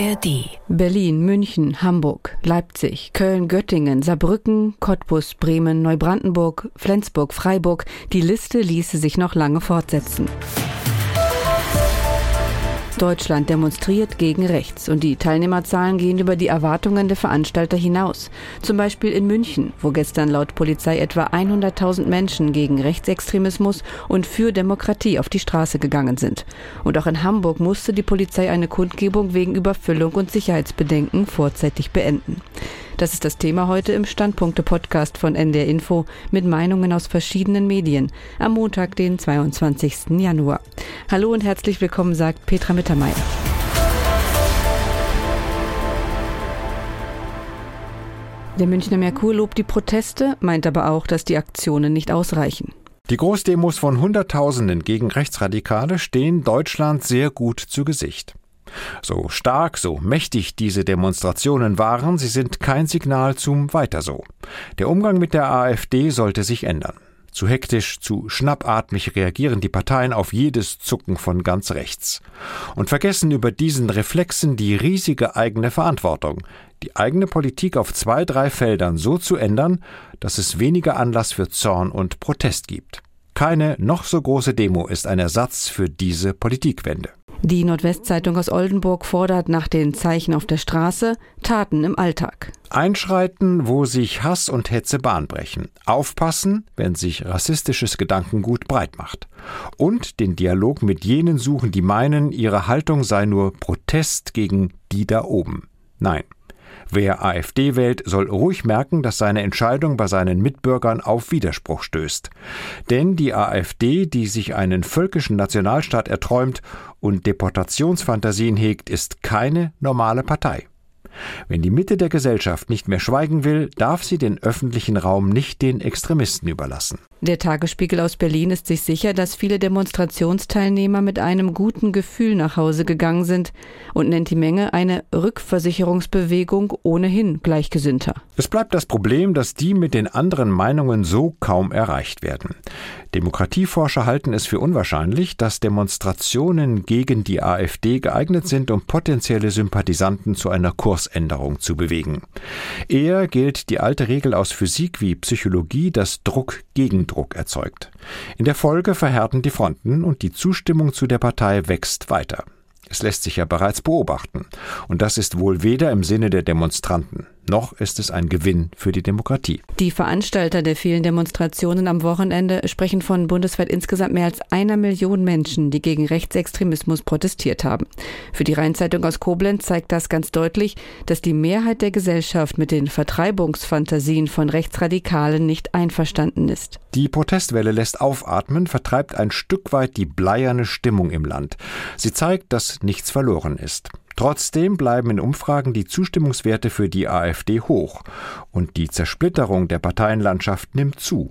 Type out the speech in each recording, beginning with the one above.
ARD. Berlin, München, Hamburg, Leipzig, Köln, Göttingen, Saarbrücken, Cottbus, Bremen, Neubrandenburg, Flensburg, Freiburg. Die Liste ließe sich noch lange fortsetzen. Deutschland demonstriert gegen rechts und die Teilnehmerzahlen gehen über die Erwartungen der Veranstalter hinaus. Zum Beispiel in München, wo gestern laut Polizei etwa 100.000 Menschen gegen Rechtsextremismus und für Demokratie auf die Straße gegangen sind. Und auch in Hamburg musste die Polizei eine Kundgebung wegen Überfüllung und Sicherheitsbedenken vorzeitig beenden. Das ist das Thema heute im Standpunkte-Podcast von NDR Info mit Meinungen aus verschiedenen Medien am Montag, den 22. Januar. Hallo und herzlich willkommen, sagt Petra Mittermeier. Der Münchner Merkur lobt die Proteste, meint aber auch, dass die Aktionen nicht ausreichen. Die Großdemos von Hunderttausenden gegen Rechtsradikale stehen Deutschland sehr gut zu Gesicht. So stark, so mächtig diese Demonstrationen waren, sie sind kein Signal zum Weiter so. Der Umgang mit der AfD sollte sich ändern. Zu hektisch, zu schnappatmig reagieren die Parteien auf jedes Zucken von ganz rechts und vergessen über diesen Reflexen die riesige eigene Verantwortung, die eigene Politik auf zwei, drei Feldern so zu ändern, dass es weniger Anlass für Zorn und Protest gibt. Keine noch so große Demo ist ein Ersatz für diese Politikwende. Die Nordwestzeitung aus Oldenburg fordert nach den Zeichen auf der Straße Taten im Alltag. Einschreiten, wo sich Hass und Hetze Bahn brechen. Aufpassen, wenn sich rassistisches Gedankengut breit macht. Und den Dialog mit jenen suchen, die meinen, ihre Haltung sei nur Protest gegen die da oben. Nein, Wer AfD wählt, soll ruhig merken, dass seine Entscheidung bei seinen Mitbürgern auf Widerspruch stößt. Denn die AfD, die sich einen völkischen Nationalstaat erträumt und Deportationsfantasien hegt, ist keine normale Partei. Wenn die Mitte der Gesellschaft nicht mehr schweigen will, darf sie den öffentlichen Raum nicht den Extremisten überlassen. Der Tagesspiegel aus Berlin ist sich sicher, dass viele Demonstrationsteilnehmer mit einem guten Gefühl nach Hause gegangen sind und nennt die Menge eine Rückversicherungsbewegung ohnehin Gleichgesinnter. Es bleibt das Problem, dass die mit den anderen Meinungen so kaum erreicht werden. Demokratieforscher halten es für unwahrscheinlich, dass Demonstrationen gegen die AfD geeignet sind, um potenzielle Sympathisanten zu einer Kursänderung zu bewegen. Eher gilt die alte Regel aus Physik wie Psychologie, dass Druck gegen Druck erzeugt. In der Folge verhärten die Fronten und die Zustimmung zu der Partei wächst weiter. Es lässt sich ja bereits beobachten. Und das ist wohl weder im Sinne der Demonstranten noch ist es ein Gewinn für die Demokratie. Die Veranstalter der vielen Demonstrationen am Wochenende sprechen von bundesweit insgesamt mehr als einer Million Menschen, die gegen Rechtsextremismus protestiert haben. Für die Rheinzeitung aus Koblenz zeigt das ganz deutlich, dass die Mehrheit der Gesellschaft mit den Vertreibungsfantasien von Rechtsradikalen nicht einverstanden ist. Die Protestwelle lässt aufatmen, vertreibt ein Stück weit die bleierne Stimmung im Land. Sie zeigt, dass nichts verloren ist. Trotzdem bleiben in Umfragen die Zustimmungswerte für die AfD hoch und die Zersplitterung der Parteienlandschaft nimmt zu.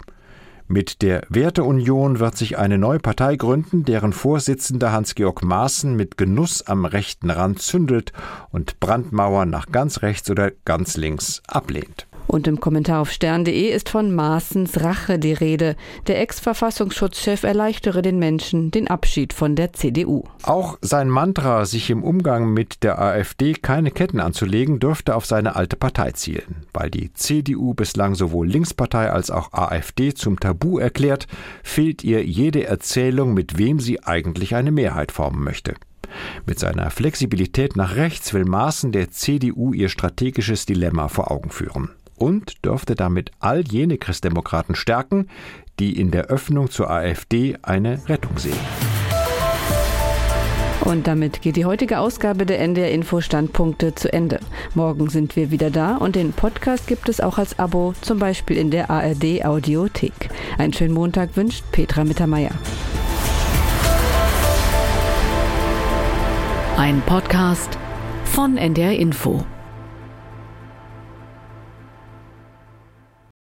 Mit der Werteunion wird sich eine neue Partei gründen, deren Vorsitzender Hans-Georg Maaßen mit Genuss am rechten Rand zündelt und Brandmauern nach ganz rechts oder ganz links ablehnt. Und im Kommentar auf stern.de ist von Maaßens Rache die Rede. Der Ex-Verfassungsschutzchef erleichtere den Menschen den Abschied von der CDU. Auch sein Mantra, sich im Umgang mit der AfD keine Ketten anzulegen, dürfte auf seine alte Partei zielen. Weil die CDU bislang sowohl Linkspartei als auch AfD zum Tabu erklärt, fehlt ihr jede Erzählung, mit wem sie eigentlich eine Mehrheit formen möchte. Mit seiner Flexibilität nach rechts will Maaßen der CDU ihr strategisches Dilemma vor Augen führen und dürfte damit all jene Christdemokraten stärken, die in der Öffnung zur AfD eine Rettung sehen. Und damit geht die heutige Ausgabe der NDR Info Standpunkte zu Ende. Morgen sind wir wieder da und den Podcast gibt es auch als Abo, zum Beispiel in der ARD Audiothek. Einen schönen Montag wünscht Petra Mittermeier. Ein Podcast von NDR Info.